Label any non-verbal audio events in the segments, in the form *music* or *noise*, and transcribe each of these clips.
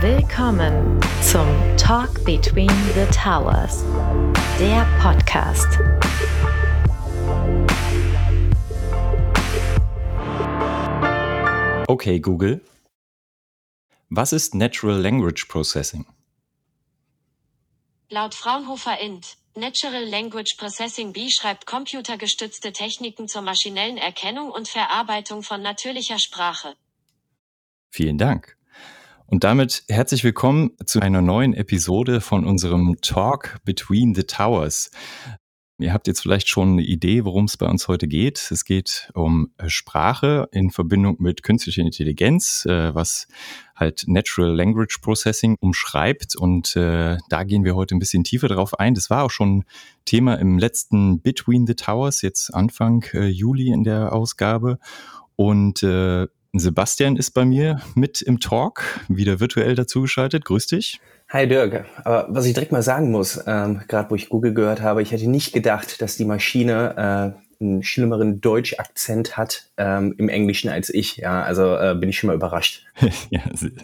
Willkommen zum Talk Between the Towers, der Podcast. Okay, Google. Was ist Natural Language Processing? Laut Fraunhofer Int. Natural Language Processing beschreibt computergestützte Techniken zur maschinellen Erkennung und Verarbeitung von natürlicher Sprache. Vielen Dank. Und damit herzlich willkommen zu einer neuen Episode von unserem Talk Between the Towers. Ihr habt jetzt vielleicht schon eine Idee, worum es bei uns heute geht. Es geht um äh, Sprache in Verbindung mit künstlicher Intelligenz, äh, was halt Natural Language Processing umschreibt. Und äh, da gehen wir heute ein bisschen tiefer drauf ein. Das war auch schon Thema im letzten Between the Towers, jetzt Anfang Juli in der Ausgabe. Und Sebastian ist bei mir mit im Talk, wieder virtuell dazugeschaltet. Grüß dich. Hi Dirk, aber was ich direkt mal sagen muss, ähm, gerade wo ich Google gehört habe, ich hätte nicht gedacht, dass die Maschine äh, einen schlimmeren Deutsch-Akzent hat ähm, im Englischen als ich. Ja, also äh, bin ich schon mal überrascht. *laughs* ja,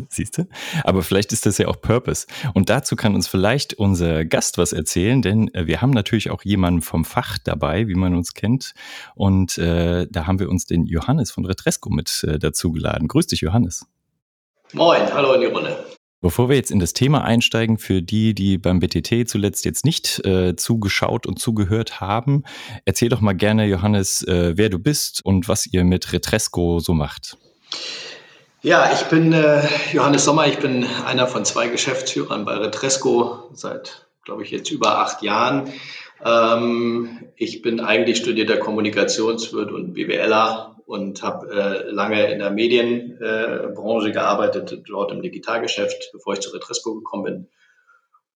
siehst du. Aber vielleicht ist das ja auch Purpose. Und dazu kann uns vielleicht unser Gast was erzählen, denn äh, wir haben natürlich auch jemanden vom Fach dabei, wie man uns kennt. Und äh, da haben wir uns den Johannes von Retresco mit äh, dazu geladen. Grüß dich, Johannes. Moin, hallo in die Runde. Bevor wir jetzt in das Thema einsteigen, für die, die beim BTT zuletzt jetzt nicht äh, zugeschaut und zugehört haben, erzähl doch mal gerne, Johannes, äh, wer du bist und was ihr mit Retresco so macht. Ja, ich bin äh, Johannes Sommer, ich bin einer von zwei Geschäftsführern bei Retresco seit, glaube ich, jetzt über acht Jahren. Ähm, ich bin eigentlich studierter Kommunikationswirt und BWLer und habe äh, lange in der Medienbranche äh, gearbeitet, dort im Digitalgeschäft, bevor ich zu Retresco gekommen bin.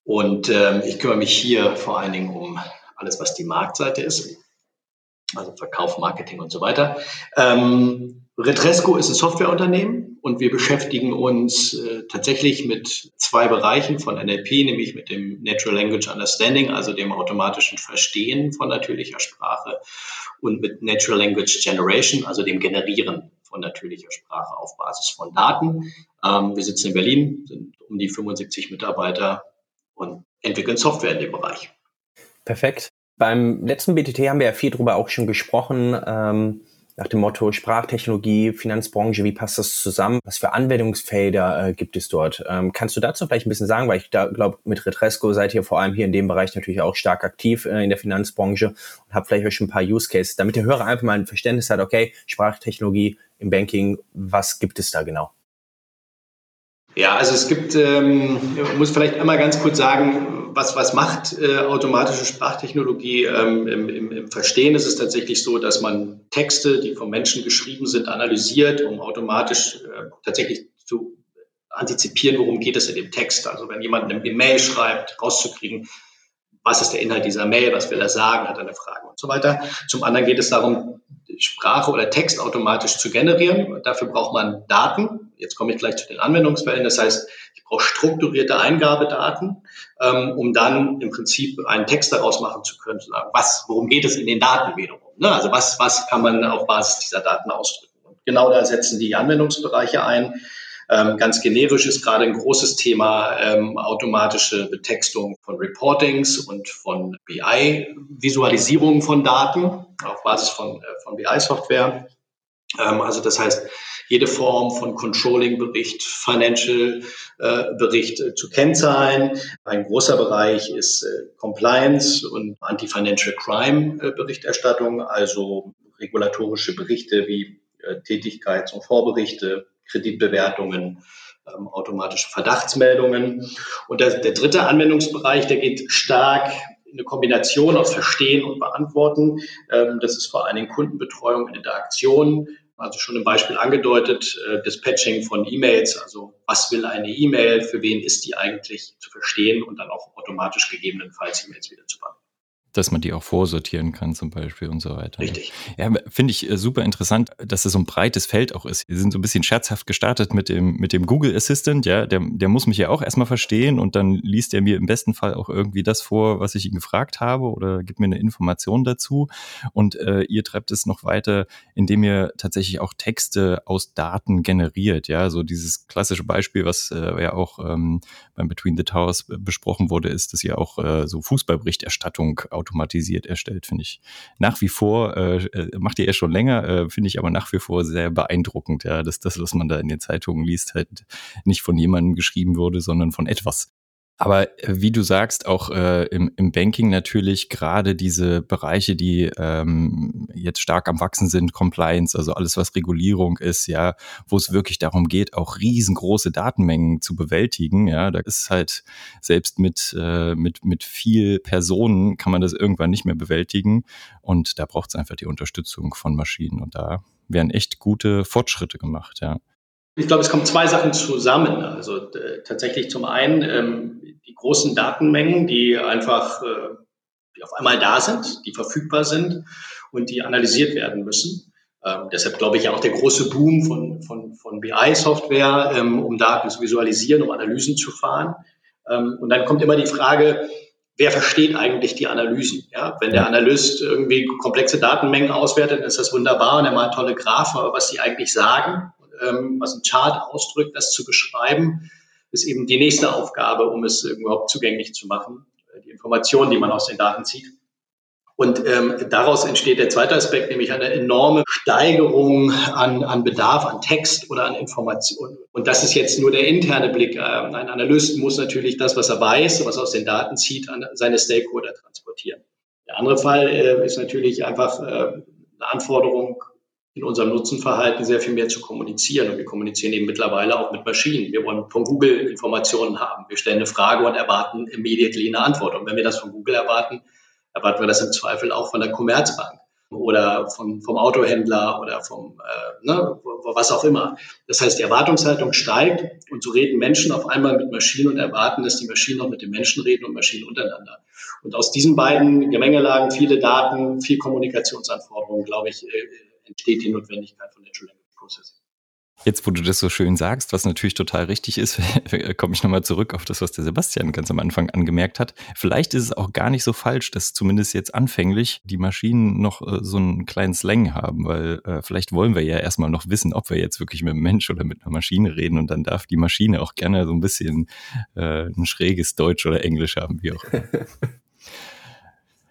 Und ähm, ich kümmere mich hier vor allen Dingen um alles, was die Marktseite ist, also Verkauf, Marketing und so weiter. Ähm, Retresco ist ein Softwareunternehmen und wir beschäftigen uns äh, tatsächlich mit zwei Bereichen von NLP, nämlich mit dem Natural Language Understanding, also dem automatischen Verstehen von natürlicher Sprache und mit Natural Language Generation, also dem Generieren von natürlicher Sprache auf Basis von Daten. Ähm, wir sitzen in Berlin, sind um die 75 Mitarbeiter und entwickeln Software in dem Bereich. Perfekt. Beim letzten BTT haben wir ja viel darüber auch schon gesprochen. Ähm nach dem Motto Sprachtechnologie, Finanzbranche, wie passt das zusammen? Was für Anwendungsfelder äh, gibt es dort? Ähm, kannst du dazu vielleicht ein bisschen sagen, weil ich da glaube, mit Retresco seid ihr vor allem hier in dem Bereich natürlich auch stark aktiv äh, in der Finanzbranche und habt vielleicht auch schon ein paar Use Cases, damit der Hörer einfach mal ein Verständnis hat, okay, Sprachtechnologie im Banking, was gibt es da genau? Ja, also es gibt, ähm, muss vielleicht einmal ganz kurz sagen, was, was macht äh, automatische Sprachtechnologie ähm, im, im, im, Verstehen? Ist es tatsächlich so, dass man Texte, die vom Menschen geschrieben sind, analysiert, um automatisch äh, tatsächlich zu antizipieren, worum geht es in dem Text. Also wenn jemand eine Mail schreibt, rauszukriegen, was ist der Inhalt dieser Mail, was will er sagen, hat er eine Frage und so weiter. Zum anderen geht es darum, Sprache oder Text automatisch zu generieren. Dafür braucht man Daten. Jetzt komme ich gleich zu den Anwendungsfällen. Das heißt, ich brauche strukturierte Eingabedaten, ähm, um dann im Prinzip einen Text daraus machen zu können, zu sagen, was, worum geht es in den Daten wiederum? Ne? Also was, was kann man auf Basis dieser Daten ausdrücken? Und genau da setzen die Anwendungsbereiche ein. Ähm, ganz generisch ist gerade ein großes Thema ähm, automatische Betextung von Reportings und von BI-Visualisierung von Daten auf Basis von, äh, von BI-Software. Ähm, also das heißt, jede Form von Controlling-Bericht, Financial-Bericht äh, zu Kennzahlen. Ein großer Bereich ist äh, Compliance und Anti-Financial Crime-Berichterstattung, also regulatorische Berichte wie äh, Tätigkeits- und Vorberichte, Kreditbewertungen, ähm, automatische Verdachtsmeldungen. Und der, der dritte Anwendungsbereich, der geht stark in eine Kombination aus Verstehen und Beantworten. Ähm, das ist vor allen Dingen Kundenbetreuung in Interaktion. Also schon im Beispiel angedeutet, äh, Dispatching von E-Mails, also was will eine E-Mail, für wen ist die eigentlich zu verstehen und dann auch automatisch gegebenenfalls E-Mails wieder zu beantworten. Dass man die auch vorsortieren kann zum Beispiel und so weiter. Richtig. Ja, finde ich äh, super interessant, dass es so ein breites Feld auch ist. Wir sind so ein bisschen scherzhaft gestartet mit dem, mit dem Google Assistant, ja, der, der muss mich ja auch erstmal verstehen und dann liest er mir im besten Fall auch irgendwie das vor, was ich ihn gefragt habe oder gibt mir eine Information dazu. Und äh, ihr treibt es noch weiter, indem ihr tatsächlich auch Texte aus Daten generiert, ja, so dieses klassische Beispiel, was äh, ja auch ähm, beim Between the Towers besprochen wurde, ist, dass ihr auch äh, so Fußballberichterstattung automatisiert erstellt, finde ich nach wie vor, äh, äh, macht ihr ja schon länger, äh, finde ich aber nach wie vor sehr beeindruckend, ja, dass das, was man da in den Zeitungen liest, halt nicht von jemandem geschrieben wurde, sondern von etwas. Aber äh, wie du sagst, auch äh, im, im Banking natürlich gerade diese Bereiche, die ähm, jetzt stark am Wachsen sind, Compliance, also alles, was Regulierung ist, ja, wo es wirklich darum geht, auch riesengroße Datenmengen zu bewältigen, ja, da ist halt selbst mit, äh, mit, mit viel Personen kann man das irgendwann nicht mehr bewältigen und da braucht es einfach die Unterstützung von Maschinen und da werden echt gute Fortschritte gemacht, ja. Ich glaube, es kommen zwei Sachen zusammen. Also äh, tatsächlich zum einen ähm, die großen Datenmengen, die einfach äh, die auf einmal da sind, die verfügbar sind und die analysiert werden müssen. Ähm, deshalb glaube ich ja auch der große Boom von, von, von BI-Software, ähm, um Daten zu visualisieren, um Analysen zu fahren. Ähm, und dann kommt immer die Frage, wer versteht eigentlich die Analysen? Ja, wenn der Analyst irgendwie komplexe Datenmengen auswertet, ist das wunderbar und er malt tolle Graphen, aber was die eigentlich sagen, ähm, was ein Chart ausdrückt, das zu beschreiben, ist eben die nächste Aufgabe, um es überhaupt zugänglich zu machen, äh, die Informationen, die man aus den Daten zieht. Und ähm, daraus entsteht der zweite Aspekt, nämlich eine enorme Steigerung an, an Bedarf, an Text oder an Informationen. Und das ist jetzt nur der interne Blick. Ähm, ein Analyst muss natürlich das, was er weiß, was er aus den Daten zieht, an seine Stakeholder transportieren. Der andere Fall äh, ist natürlich einfach äh, eine Anforderung in unserem Nutzenverhalten sehr viel mehr zu kommunizieren. Und wir kommunizieren eben mittlerweile auch mit Maschinen. Wir wollen von Google Informationen haben. Wir stellen eine Frage und erwarten immediately eine Antwort. Und wenn wir das von Google erwarten, erwarten wir das im Zweifel auch von der Commerzbank oder von, vom Autohändler oder vom, äh, ne, was auch immer. Das heißt, die Erwartungshaltung steigt und so reden Menschen auf einmal mit Maschinen und erwarten, dass die Maschinen auch mit den Menschen reden und Maschinen untereinander. Und aus diesen beiden Gemengelagen, viele Daten, viel Kommunikationsanforderungen, glaube ich, äh, entsteht die Notwendigkeit von Natural Language Processing. Jetzt, wo du das so schön sagst, was natürlich total richtig ist, *laughs* komme ich nochmal zurück auf das, was der Sebastian ganz am Anfang angemerkt hat. Vielleicht ist es auch gar nicht so falsch, dass zumindest jetzt anfänglich die Maschinen noch äh, so einen kleinen Slang haben, weil äh, vielleicht wollen wir ja erstmal noch wissen, ob wir jetzt wirklich mit einem Mensch oder mit einer Maschine reden und dann darf die Maschine auch gerne so ein bisschen äh, ein schräges Deutsch oder Englisch haben, wie auch immer. *laughs*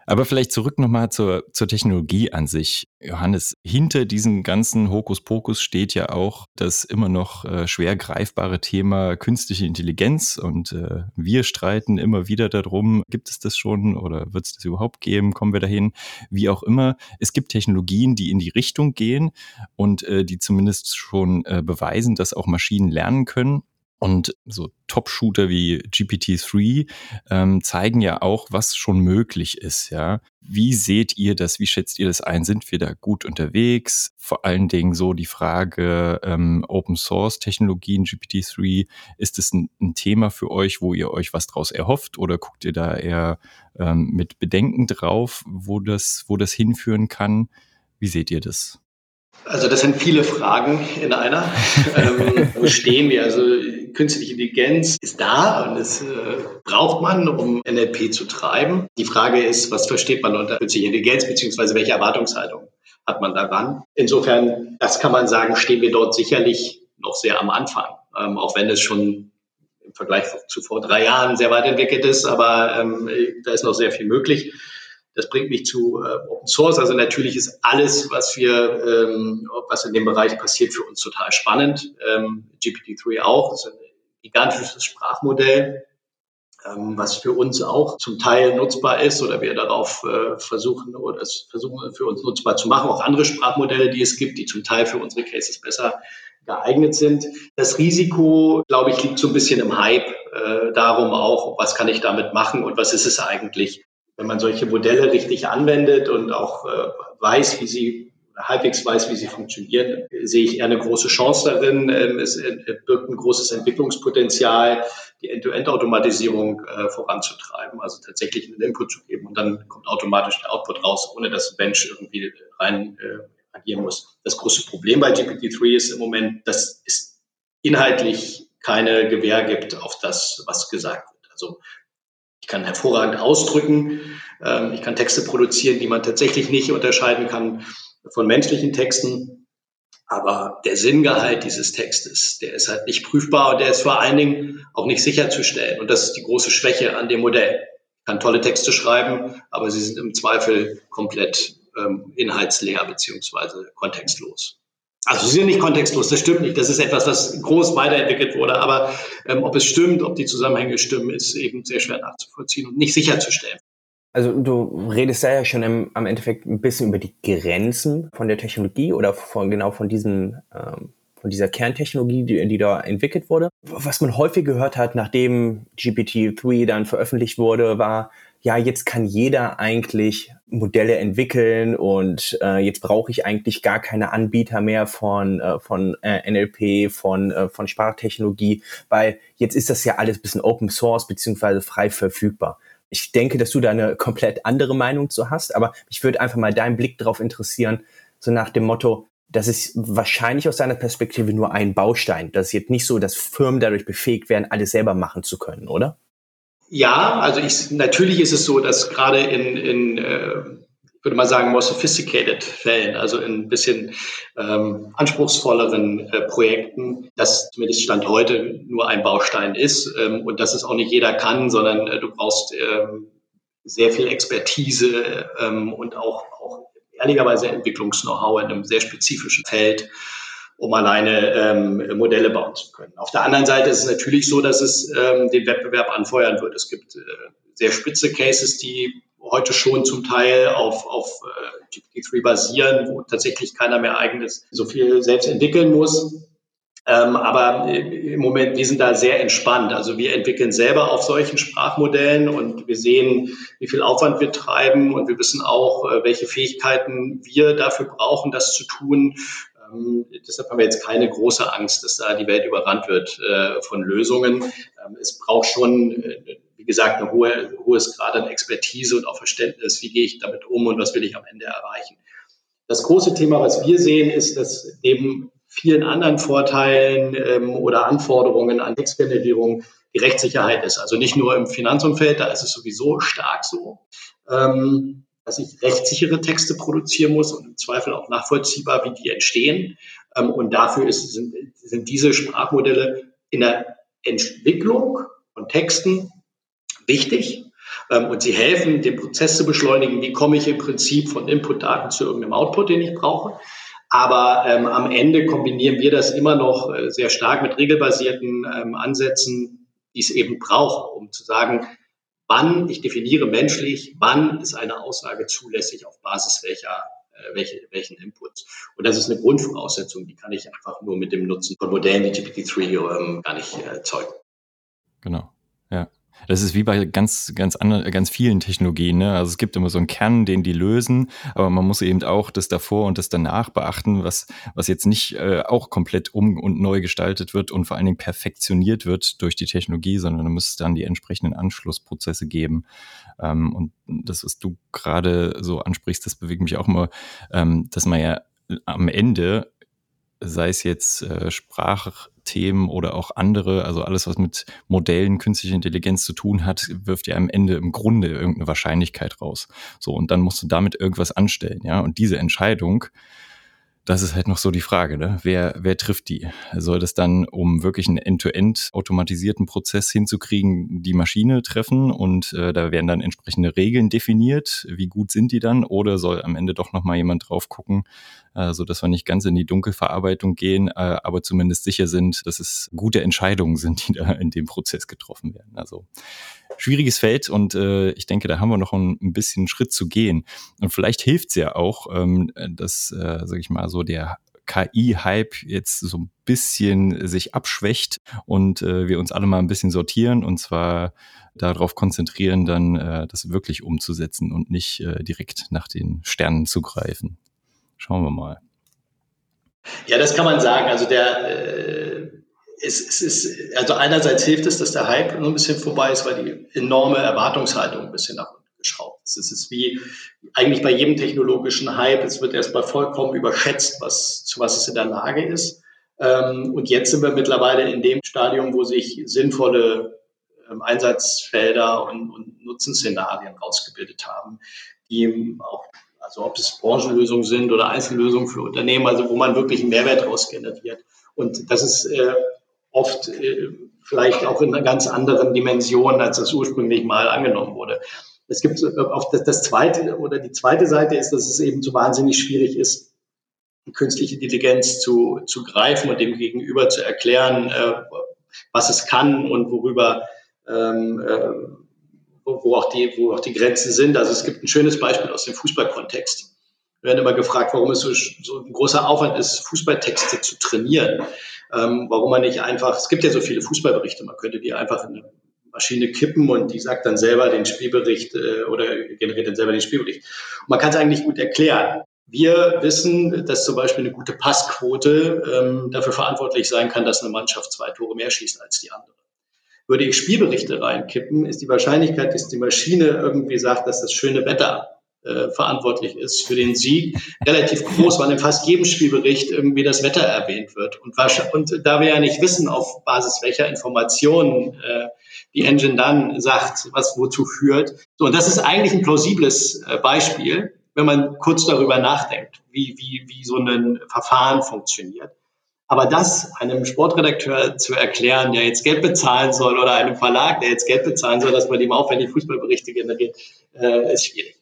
Aber vielleicht zurück nochmal zur, zur Technologie an sich. Johannes, hinter diesem ganzen Hokuspokus steht ja auch das immer noch äh, schwer greifbare Thema künstliche Intelligenz und äh, wir streiten immer wieder darum, gibt es das schon oder wird es das überhaupt geben, kommen wir dahin, wie auch immer. Es gibt Technologien, die in die Richtung gehen und äh, die zumindest schon äh, beweisen, dass auch Maschinen lernen können. Und so Top-Shooter wie GPT-3 ähm, zeigen ja auch, was schon möglich ist. Ja, wie seht ihr das? Wie schätzt ihr das ein? Sind wir da gut unterwegs? Vor allen Dingen so die Frage ähm, Open Source Technologien GPT-3 ist es ein, ein, Thema für euch, wo ihr euch was draus erhofft oder guckt ihr da eher ähm, mit Bedenken drauf, wo das wo das hinführen kann? Wie seht ihr das? Also das sind viele Fragen in einer. ähm, wo stehen wir? Also künstliche Intelligenz ist da und es äh, braucht man, um NLP zu treiben. Die Frage ist, was versteht man unter künstlicher Intelligenz, beziehungsweise welche Erwartungshaltung hat man daran? Insofern, das kann man sagen, stehen wir dort sicherlich noch sehr am Anfang, ähm, auch wenn es schon im Vergleich zu vor drei Jahren sehr weit entwickelt ist, aber ähm, da ist noch sehr viel möglich. Das bringt mich zu äh, Open Source. Also natürlich ist alles, was wir, ähm, was in dem Bereich passiert, für uns total spannend. Ähm, GPT-3 auch. Das ist ein gigantisches Sprachmodell, ähm, was für uns auch zum Teil nutzbar ist oder wir darauf äh, versuchen oder es versuchen für uns nutzbar zu machen. Auch andere Sprachmodelle, die es gibt, die zum Teil für unsere Cases besser geeignet sind. Das Risiko, glaube ich, liegt so ein bisschen im Hype äh, darum auch, was kann ich damit machen und was ist es eigentlich wenn man solche Modelle richtig anwendet und auch äh, weiß, wie sie halbwegs weiß, wie sie funktionieren, sehe ich eher eine große Chance darin. Ähm, es birgt ein großes Entwicklungspotenzial, die End-to-End-Automatisierung äh, voranzutreiben, also tatsächlich einen Input zu geben und dann kommt automatisch der Output raus, ohne dass ein Mensch irgendwie rein äh, agieren muss. Das große Problem bei GPT-3 ist im Moment, dass es inhaltlich keine Gewähr gibt auf das, was gesagt wird. Also ich kann hervorragend ausdrücken, ähm, ich kann Texte produzieren, die man tatsächlich nicht unterscheiden kann von menschlichen Texten. Aber der Sinngehalt dieses Textes, der ist halt nicht prüfbar und der ist vor allen Dingen auch nicht sicherzustellen. Und das ist die große Schwäche an dem Modell. Ich kann tolle Texte schreiben, aber sie sind im Zweifel komplett ähm, inhaltsleer beziehungsweise kontextlos. Also sie sind nicht kontextlos, das stimmt nicht. Das ist etwas, was groß weiterentwickelt wurde. Aber ähm, ob es stimmt, ob die Zusammenhänge stimmen, ist eben sehr schwer nachzuvollziehen und nicht sicherzustellen. Also du redest da ja schon im, am Endeffekt ein bisschen über die Grenzen von der Technologie oder von genau von diesem ähm, von dieser Kerntechnologie, die, die da entwickelt wurde. Was man häufig gehört hat, nachdem GPT-3 dann veröffentlicht wurde, war, ja, jetzt kann jeder eigentlich Modelle entwickeln und äh, jetzt brauche ich eigentlich gar keine Anbieter mehr von, äh, von äh, NLP, von, äh, von Sprachtechnologie, weil jetzt ist das ja alles bisschen Open Source beziehungsweise frei verfügbar. Ich denke, dass du da eine komplett andere Meinung zu hast, aber mich würde einfach mal dein Blick darauf interessieren, so nach dem Motto, das ist wahrscheinlich aus deiner Perspektive nur ein Baustein. Das ist jetzt nicht so, dass Firmen dadurch befähigt werden, alles selber machen zu können, oder? Ja, also ich, natürlich ist es so, dass gerade in, in äh, würde mal sagen, more sophisticated Fällen, also in ein bisschen ähm, anspruchsvolleren äh, Projekten, das zumindest Stand heute nur ein Baustein ist ähm, und dass es auch nicht jeder kann, sondern äh, du brauchst ähm, sehr viel Expertise ähm, und auch, auch ehrlicherweise Entwicklungs-Know-how in einem sehr spezifischen Feld um alleine ähm, Modelle bauen zu können. Auf der anderen Seite ist es natürlich so, dass es ähm, den Wettbewerb anfeuern wird. Es gibt äh, sehr spitze Cases, die heute schon zum Teil auf, auf äh, GPT-3 basieren, wo tatsächlich keiner mehr eigenes so viel selbst entwickeln muss. Ähm, aber äh, im Moment, wir sind da sehr entspannt. Also wir entwickeln selber auf solchen Sprachmodellen und wir sehen, wie viel Aufwand wir treiben und wir wissen auch, äh, welche Fähigkeiten wir dafür brauchen, das zu tun. Ähm, deshalb haben wir jetzt keine große Angst, dass da die Welt überrannt wird äh, von Lösungen. Ähm, es braucht schon, äh, wie gesagt, ein hohe, hohes Grad an Expertise und auch Verständnis, wie gehe ich damit um und was will ich am Ende erreichen. Das große Thema, was wir sehen, ist, dass neben vielen anderen Vorteilen ähm, oder Anforderungen an Textgenerierung die Rechtssicherheit ist. Also nicht nur im Finanzumfeld, da ist es sowieso stark so. Ähm, dass ich rechtssichere Texte produzieren muss und im Zweifel auch nachvollziehbar, wie die entstehen. Ähm, und dafür ist, sind, sind diese Sprachmodelle in der Entwicklung von Texten wichtig. Ähm, und sie helfen, den Prozess zu beschleunigen. Wie komme ich im Prinzip von Inputdaten zu irgendeinem Output, den ich brauche? Aber ähm, am Ende kombinieren wir das immer noch äh, sehr stark mit regelbasierten ähm, Ansätzen, die es eben braucht, um zu sagen, wann, ich definiere menschlich, wann ist eine Aussage zulässig auf Basis welcher äh, welche, welchen Inputs. Und das ist eine Grundvoraussetzung, die kann ich einfach nur mit dem Nutzen von Modellen wie GPT-3 ähm, gar nicht äh, erzeugen. Genau, ja. Das ist wie bei ganz, ganz anderen, ganz vielen Technologien. Ne? Also es gibt immer so einen Kern, den die lösen, aber man muss eben auch das davor und das danach beachten, was, was jetzt nicht äh, auch komplett um und neu gestaltet wird und vor allen Dingen perfektioniert wird durch die Technologie, sondern da muss es dann die entsprechenden Anschlussprozesse geben. Ähm, und das, was du gerade so ansprichst, das bewegt mich auch immer, ähm, dass man ja am Ende sei es jetzt äh, Sprachthemen oder auch andere, also alles, was mit Modellen künstlicher Intelligenz zu tun hat, wirft ja am Ende im Grunde irgendeine Wahrscheinlichkeit raus. So, und dann musst du damit irgendwas anstellen, ja. Und diese Entscheidung, das ist halt noch so die Frage, ne? wer, wer trifft die? Soll das dann, um wirklich einen end-to-end automatisierten Prozess hinzukriegen, die Maschine treffen und äh, da werden dann entsprechende Regeln definiert? Wie gut sind die dann? Oder soll am Ende doch nochmal jemand drauf gucken, äh, so dass wir nicht ganz in die Dunkelverarbeitung gehen, äh, aber zumindest sicher sind, dass es gute Entscheidungen sind, die da in dem Prozess getroffen werden. Also schwieriges Feld und äh, ich denke, da haben wir noch ein, ein bisschen Schritt zu gehen. Und vielleicht hilft es ja auch, ähm, dass, äh, sag ich mal, so der KI-Hype jetzt so ein bisschen sich abschwächt und äh, wir uns alle mal ein bisschen sortieren und zwar darauf konzentrieren, dann äh, das wirklich umzusetzen und nicht äh, direkt nach den Sternen zu greifen. Schauen wir mal. Ja, das kann man sagen. Also der äh, es, es ist, also einerseits hilft es, dass der Hype nur ein bisschen vorbei ist, weil die enorme Erwartungshaltung ein bisschen nach unten geschraubt ist. Es ist wie eigentlich bei jedem technologischen Hype, es wird erstmal vollkommen überschätzt, was, zu was es in der Lage ist. Ähm, und jetzt sind wir mittlerweile in dem Stadium, wo sich sinnvolle ähm, Einsatzfelder und, und Nutzenszenarien rausgebildet haben, die auch also ob es Branchenlösungen sind oder Einzellösungen für Unternehmen, also wo man wirklich einen Mehrwert raus generiert. Und das ist äh, oft äh, vielleicht auch in einer ganz anderen Dimension, als das ursprünglich mal angenommen wurde. Es gibt äh, auf das, das zweite oder die zweite Seite ist, dass es eben so wahnsinnig schwierig ist, künstliche Intelligenz zu, zu greifen und dem Gegenüber zu erklären, äh, was es kann und worüber ähm, äh, wo, auch die, wo auch die Grenzen sind. Also es gibt ein schönes Beispiel aus dem Fußballkontext. Wir werden immer gefragt, warum es so, so ein großer Aufwand ist, Fußballtexte zu trainieren. Ähm, warum man nicht einfach, es gibt ja so viele Fußballberichte, man könnte die einfach in eine Maschine kippen und die sagt dann selber den Spielbericht äh, oder generiert dann selber den Spielbericht. Und man kann es eigentlich gut erklären. Wir wissen, dass zum Beispiel eine gute Passquote ähm, dafür verantwortlich sein kann, dass eine Mannschaft zwei Tore mehr schießt als die andere. Würde ich Spielberichte reinkippen, ist die Wahrscheinlichkeit, dass die Maschine irgendwie sagt, dass das schöne Wetter äh, verantwortlich ist für den Sieg, relativ groß, weil in fast jedem Spielbericht irgendwie das Wetter erwähnt wird. Und, und da wir ja nicht wissen, auf Basis welcher Informationen äh, die Engine dann sagt, was wozu führt. So, und das ist eigentlich ein plausibles äh, Beispiel, wenn man kurz darüber nachdenkt, wie, wie, wie so ein Verfahren funktioniert. Aber das einem Sportredakteur zu erklären, der jetzt Geld bezahlen soll, oder einem Verlag, der jetzt Geld bezahlen soll, dass man ihm aufwendig Fußballberichte generiert, äh, ist schwierig.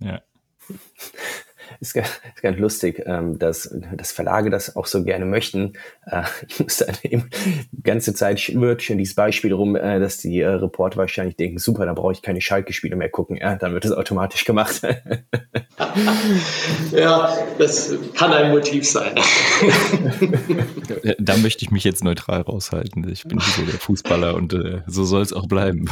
Ja. *laughs* Ist ganz, *laughs* ist ganz lustig, ähm, dass, dass Verlage das auch so gerne möchten. Äh, *laughs* ich muss dann eben die ganze Zeit schwirrt schon dieses Beispiel rum, äh, dass die äh, Reporter wahrscheinlich denken, super, da brauche ich keine Schalke-Spiele mehr gucken. Ja, dann wird es automatisch gemacht. *laughs* ja, das kann ein Motiv sein. da möchte ich mich jetzt neutral raushalten. Ich bin so der Fußballer und äh, so soll es auch bleiben.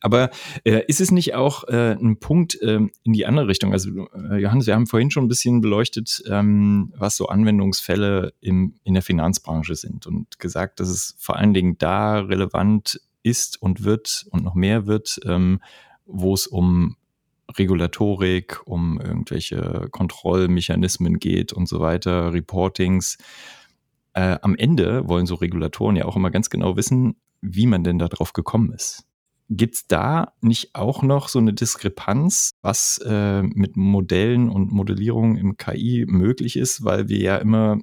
Aber äh, ist es nicht auch äh, ein Punkt äh, in die andere Richtung? Also äh, Johannes, wir haben vorhin schon ein bisschen beleuchtet, ähm, was so Anwendungsfälle im, in der Finanzbranche sind und gesagt, dass es vor allen Dingen da relevant ist und wird und noch mehr wird, ähm, wo es um Regulatorik, um irgendwelche Kontrollmechanismen geht und so weiter, Reportings. Äh, am Ende wollen so Regulatoren ja auch immer ganz genau wissen, wie man denn da drauf gekommen ist. Gibt es da nicht auch noch so eine Diskrepanz, was äh, mit Modellen und Modellierung im KI möglich ist, weil wir ja immer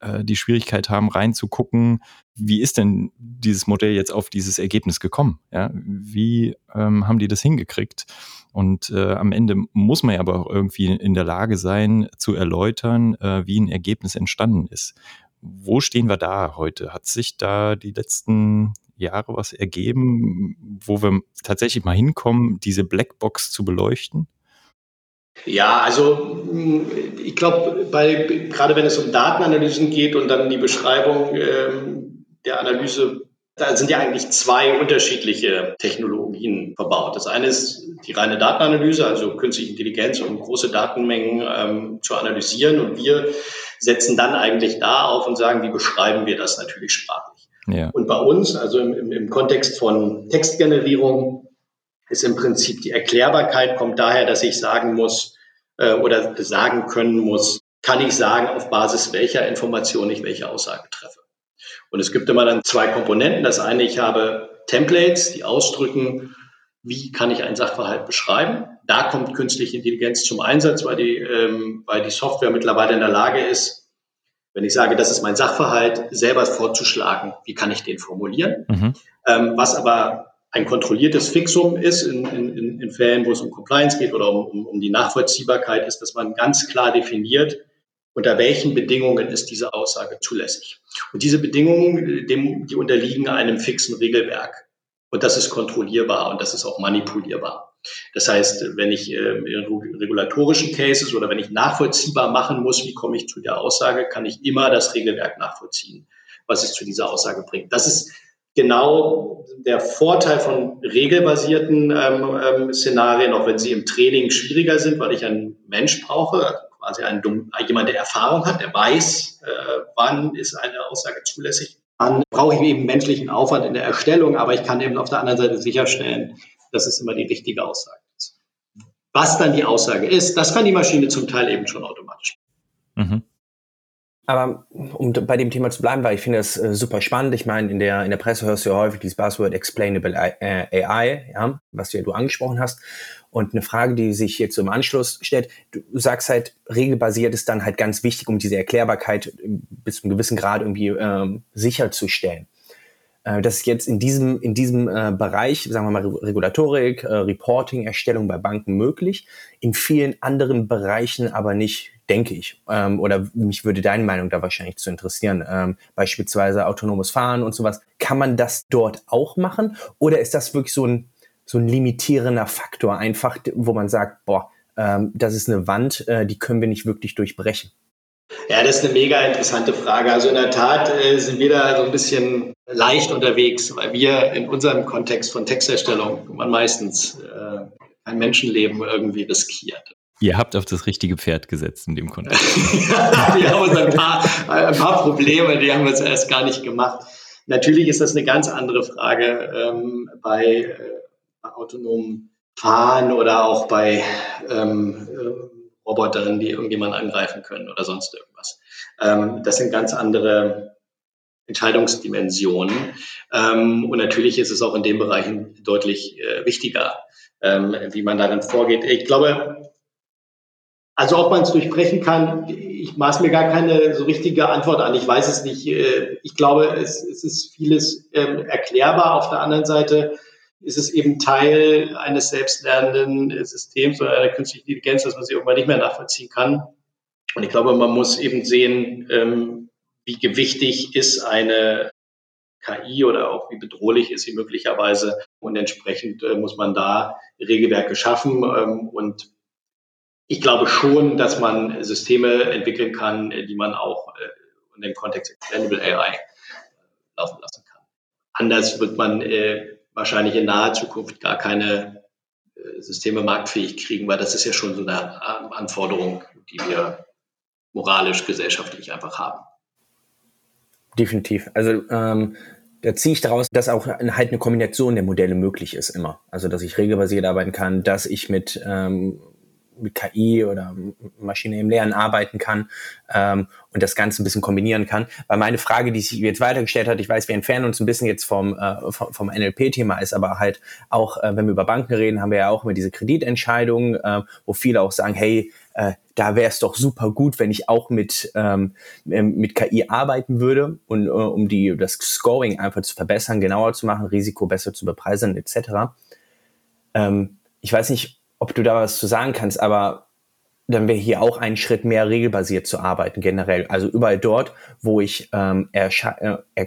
äh, die Schwierigkeit haben, reinzugucken, wie ist denn dieses Modell jetzt auf dieses Ergebnis gekommen? Ja? Wie ähm, haben die das hingekriegt? Und äh, am Ende muss man ja aber auch irgendwie in der Lage sein, zu erläutern, äh, wie ein Ergebnis entstanden ist. Wo stehen wir da heute? Hat sich da die letzten Jahre was ergeben, wo wir tatsächlich mal hinkommen, diese Blackbox zu beleuchten? Ja, also mm, ich glaube, gerade wenn es um Datenanalysen geht und dann die Beschreibung ähm, der Analyse, da sind ja eigentlich zwei unterschiedliche Technologien verbaut. Das eine ist die reine Datenanalyse, also künstliche Intelligenz, um große Datenmengen ähm, zu analysieren. Und wir setzen dann eigentlich da auf und sagen, wie beschreiben wir das natürlich sprachlich. Ja. Und bei uns, also im, im Kontext von Textgenerierung, ist im Prinzip die Erklärbarkeit kommt daher, dass ich sagen muss äh, oder sagen können muss, kann ich sagen, auf Basis welcher Information ich welche Aussage treffe. Und es gibt immer dann zwei Komponenten. Das eine, ich habe Templates, die ausdrücken, wie kann ich einen Sachverhalt beschreiben. Da kommt künstliche Intelligenz zum Einsatz, weil die, ähm, weil die Software mittlerweile in der Lage ist, wenn ich sage, das ist mein Sachverhalt, selber vorzuschlagen, wie kann ich den formulieren? Mhm. Ähm, was aber ein kontrolliertes Fixum ist in, in, in Fällen, wo es um Compliance geht oder um, um, um die Nachvollziehbarkeit, ist, dass man ganz klar definiert, unter welchen Bedingungen ist diese Aussage zulässig. Und diese Bedingungen, dem, die unterliegen einem fixen Regelwerk. Und das ist kontrollierbar und das ist auch manipulierbar. Das heißt, wenn ich äh, in regulatorischen Cases oder wenn ich nachvollziehbar machen muss, wie komme ich zu der Aussage, kann ich immer das Regelwerk nachvollziehen, was es zu dieser Aussage bringt. Das ist genau der Vorteil von regelbasierten ähm, ähm, Szenarien, auch wenn sie im Training schwieriger sind, weil ich einen Mensch brauche, quasi einen, jemand, der Erfahrung hat, der weiß, äh, wann ist eine Aussage zulässig. Dann brauche ich eben menschlichen Aufwand in der Erstellung, aber ich kann eben auf der anderen Seite sicherstellen, dass es immer die richtige Aussage ist. Was dann die Aussage ist, das kann die Maschine zum Teil eben schon automatisch. Mhm. Aber um bei dem Thema zu bleiben, weil ich finde das äh, super spannend. Ich meine, in der, in der Presse hörst du ja häufig dieses Buzzword Explainable AI, äh, ja, was ja du angesprochen hast. Und eine Frage, die sich jetzt im Anschluss stellt, du sagst halt, regelbasiert ist dann halt ganz wichtig, um diese Erklärbarkeit bis zu einem gewissen Grad irgendwie ähm, sicherzustellen. Äh, das ist jetzt in diesem, in diesem äh, Bereich, sagen wir mal, Regulatorik, äh, Reporting, Erstellung bei Banken möglich, in vielen anderen Bereichen aber nicht, denke ich. Ähm, oder mich würde deine Meinung da wahrscheinlich zu interessieren. Ähm, beispielsweise autonomes Fahren und sowas. Kann man das dort auch machen? Oder ist das wirklich so ein, so ein limitierender Faktor einfach, wo man sagt, boah, ähm, das ist eine Wand, äh, die können wir nicht wirklich durchbrechen? Ja, das ist eine mega interessante Frage. Also in der Tat äh, sind wir da so ein bisschen leicht unterwegs, weil wir in unserem Kontext von Texterstellung man meistens äh, ein Menschenleben irgendwie riskiert. Ihr habt auf das richtige Pferd gesetzt in dem Kontext. ja, *laughs* wir haben uns ein paar, ein paar Probleme, die haben wir zuerst gar nicht gemacht. Natürlich ist das eine ganz andere Frage ähm, bei, bei autonomem Fahren oder auch bei ähm, äh, Robotern, die irgendjemanden angreifen können oder sonst irgendwas. Ähm, das sind ganz andere Entscheidungsdimensionen. Ähm, und natürlich ist es auch in den Bereichen deutlich äh, wichtiger, ähm, wie man darin vorgeht. Ich glaube, also ob man es durchbrechen kann, ich maß mir gar keine so richtige Antwort an. Ich weiß es nicht. Äh, ich glaube, es, es ist vieles ähm, erklärbar. Auf der anderen Seite ist es eben Teil eines selbstlernenden Systems oder einer künstlichen Intelligenz, dass man sie irgendwann nicht mehr nachvollziehen kann. Und ich glaube, man muss eben sehen, ähm, wie gewichtig ist eine KI oder auch wie bedrohlich ist sie möglicherweise. Und entsprechend äh, muss man da Regelwerke schaffen. Ähm, und ich glaube schon, dass man Systeme entwickeln kann, die man auch äh, in den Kontext Explainable AI laufen lassen kann. Anders wird man äh, wahrscheinlich in naher Zukunft gar keine äh, Systeme marktfähig kriegen, weil das ist ja schon so eine Anforderung, die wir moralisch, gesellschaftlich einfach haben. Definitiv. Also ähm, da ziehe ich daraus, dass auch halt eine Kombination der Modelle möglich ist immer. Also dass ich regelbasiert arbeiten kann, dass ich mit ähm, mit KI oder Maschine im Lernen arbeiten kann ähm, und das Ganze ein bisschen kombinieren kann. Weil meine Frage, die sich jetzt weitergestellt hat, ich weiß, wir entfernen uns ein bisschen jetzt vom, äh, vom, vom NLP-Thema, ist aber halt auch, äh, wenn wir über Banken reden, haben wir ja auch immer diese Kreditentscheidungen, äh, wo viele auch sagen, hey, äh, da wäre es doch super gut, wenn ich auch mit, ähm, ähm mit KI arbeiten würde und äh, um die, das Scoring einfach zu verbessern, genauer zu machen, Risiko besser zu bepreisen etc. Ähm, ich weiß nicht, ob du da was zu sagen kannst, aber dann wäre hier auch ein Schritt mehr regelbasiert zu arbeiten generell. Also überall dort, wo ich ähm, äh, er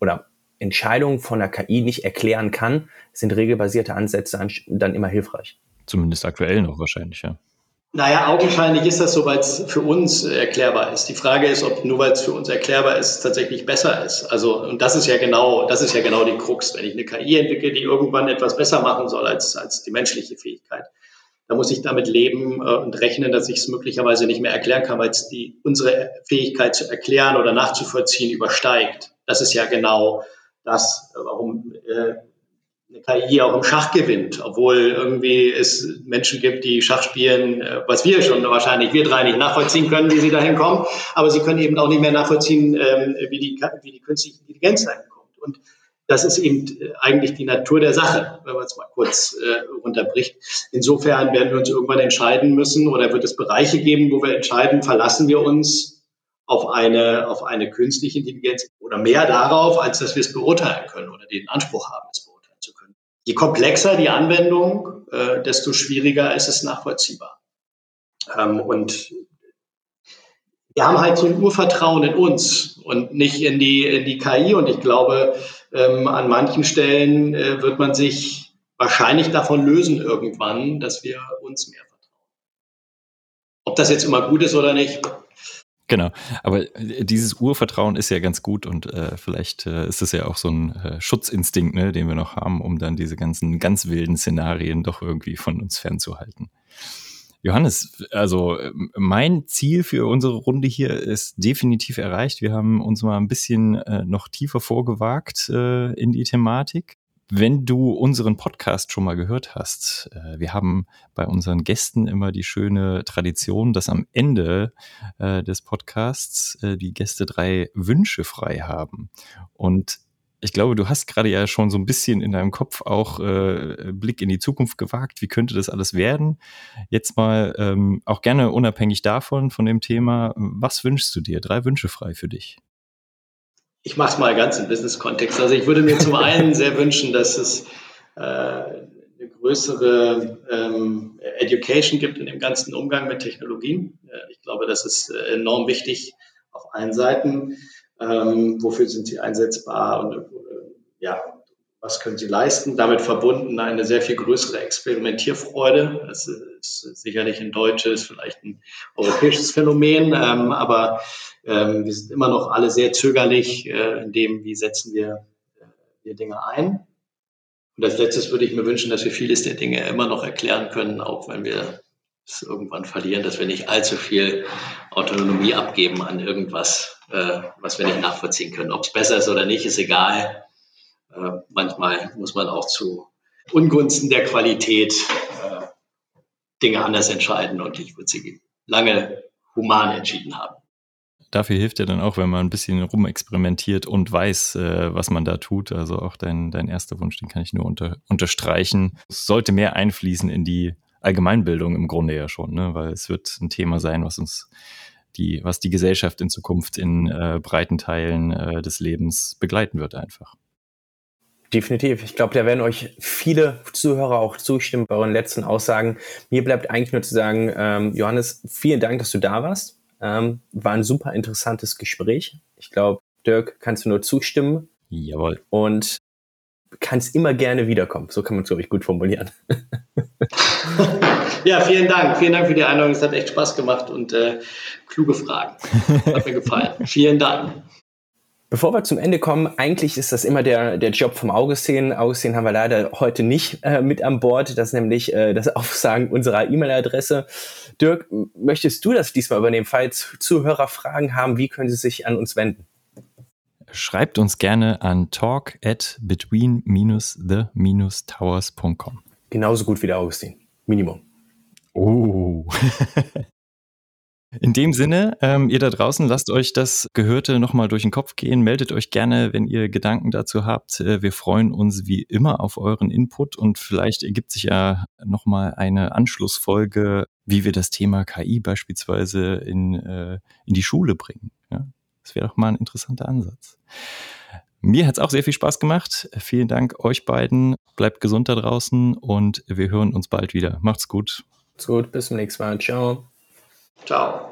oder Entscheidungen von der KI nicht erklären kann, sind regelbasierte Ansätze dann immer hilfreich. Zumindest aktuell noch wahrscheinlich, ja. Naja, augenscheinlich ist das so, weil es für uns erklärbar ist. Die Frage ist, ob nur weil es für uns erklärbar ist, tatsächlich besser ist. Also, und das ist ja genau, das ist ja genau die Krux. Wenn ich eine KI entwickle, die irgendwann etwas besser machen soll als, als die menschliche Fähigkeit, da muss ich damit leben äh, und rechnen, dass ich es möglicherweise nicht mehr erklären kann, weil es die, unsere Fähigkeit zu erklären oder nachzuvollziehen übersteigt. Das ist ja genau das, warum äh, eine KI auch im Schach gewinnt, obwohl irgendwie es Menschen gibt, die Schach spielen, äh, was wir schon wahrscheinlich, wir drei nicht nachvollziehen können, wie sie dahin kommen, aber sie können eben auch nicht mehr nachvollziehen, ähm, wie, die, wie die künstliche Intelligenz dahin kommt. Und das ist eben äh, eigentlich die Natur der Sache, wenn man es mal kurz äh, runterbricht. Insofern werden wir uns irgendwann entscheiden müssen oder wird es Bereiche geben, wo wir entscheiden, verlassen wir uns auf eine, auf eine künstliche Intelligenz oder mehr darauf, als dass wir es beurteilen können oder den Anspruch haben, es beurteilen zu können. Je komplexer die Anwendung, äh, desto schwieriger ist es nachvollziehbar. Ähm, und wir haben halt so ein Urvertrauen in uns und nicht in die, in die KI. Und ich glaube, ähm, an manchen Stellen äh, wird man sich wahrscheinlich davon lösen irgendwann, dass wir uns mehr vertrauen. Ob das jetzt immer gut ist oder nicht, Genau, aber äh, dieses Urvertrauen ist ja ganz gut und äh, vielleicht äh, ist es ja auch so ein äh, Schutzinstinkt, ne, den wir noch haben, um dann diese ganzen ganz wilden Szenarien doch irgendwie von uns fernzuhalten. Johannes, also mein Ziel für unsere Runde hier ist definitiv erreicht. Wir haben uns mal ein bisschen äh, noch tiefer vorgewagt äh, in die Thematik. Wenn du unseren Podcast schon mal gehört hast, äh, wir haben bei unseren Gästen immer die schöne Tradition, dass am Ende äh, des Podcasts äh, die Gäste drei Wünsche frei haben. Und ich glaube, du hast gerade ja schon so ein bisschen in deinem Kopf auch äh, Blick in die Zukunft gewagt. Wie könnte das alles werden? Jetzt mal ähm, auch gerne unabhängig davon, von dem Thema, was wünschst du dir? Drei Wünsche frei für dich. Ich mache es mal ganz im Business-Kontext. Also ich würde mir zum *laughs* einen sehr wünschen, dass es äh, eine größere ähm, Education gibt in dem ganzen Umgang mit Technologien. Äh, ich glaube, das ist äh, enorm wichtig auf allen Seiten. Ähm, wofür sind sie einsetzbar und äh, ja, was können sie leisten? Damit verbunden eine sehr viel größere Experimentierfreude. Das ist sicherlich ein deutsches, vielleicht ein europäisches Phänomen, ähm, aber ähm, wir sind immer noch alle sehr zögerlich äh, in dem, wie setzen wir, äh, wir Dinge ein. Und als letztes würde ich mir wünschen, dass wir vieles der Dinge immer noch erklären können, auch wenn wir es irgendwann verlieren, dass wir nicht allzu viel Autonomie abgeben an irgendwas, äh, was wir nicht nachvollziehen können. Ob es besser ist oder nicht, ist egal. Äh, manchmal muss man auch zu Ungunsten der Qualität äh, Dinge anders entscheiden und ich würde sie lange human entschieden haben. Dafür hilft ja dann auch, wenn man ein bisschen rumexperimentiert und weiß, äh, was man da tut. Also auch dein, dein erster Wunsch, den kann ich nur unter, unterstreichen. Es sollte mehr einfließen in die Allgemeinbildung im Grunde ja schon, ne? weil es wird ein Thema sein, was uns die, was die Gesellschaft in Zukunft in äh, breiten Teilen äh, des Lebens begleiten wird einfach. Definitiv. Ich glaube, da werden euch viele Zuhörer auch zustimmen bei euren letzten Aussagen. Mir bleibt eigentlich nur zu sagen, ähm, Johannes, vielen Dank, dass du da warst. Ähm, war ein super interessantes Gespräch. Ich glaube, Dirk, kannst du nur zustimmen. Jawohl. Und kannst immer gerne wiederkommen. So kann man es, glaube ich, gut formulieren. *laughs* ja, vielen Dank. Vielen Dank für die Einladung. Es hat echt Spaß gemacht und äh, kluge Fragen. Hat mir gefallen. *laughs* vielen Dank. Bevor wir zum Ende kommen, eigentlich ist das immer der, der Job vom Augustin. Augustin haben wir leider heute nicht äh, mit an Bord. Das ist nämlich äh, das *laughs* Aufsagen unserer E-Mail-Adresse. Dirk, möchtest du das diesmal übernehmen? Falls Zuhörer Fragen haben, wie können sie sich an uns wenden? Schreibt uns gerne an talk at between-the-towers.com. Genauso gut wie der Augustin. Minimum. Oh. *laughs* In dem Sinne, ähm, ihr da draußen, lasst euch das Gehörte nochmal durch den Kopf gehen. Meldet euch gerne, wenn ihr Gedanken dazu habt. Äh, wir freuen uns wie immer auf euren Input und vielleicht ergibt sich ja nochmal eine Anschlussfolge, wie wir das Thema KI beispielsweise in, äh, in die Schule bringen. Ja? Das wäre doch mal ein interessanter Ansatz. Mir hat es auch sehr viel Spaß gemacht. Vielen Dank euch beiden. Bleibt gesund da draußen und wir hören uns bald wieder. Macht's gut. Macht's gut, bis zum nächsten Mal. Ciao. Ciao.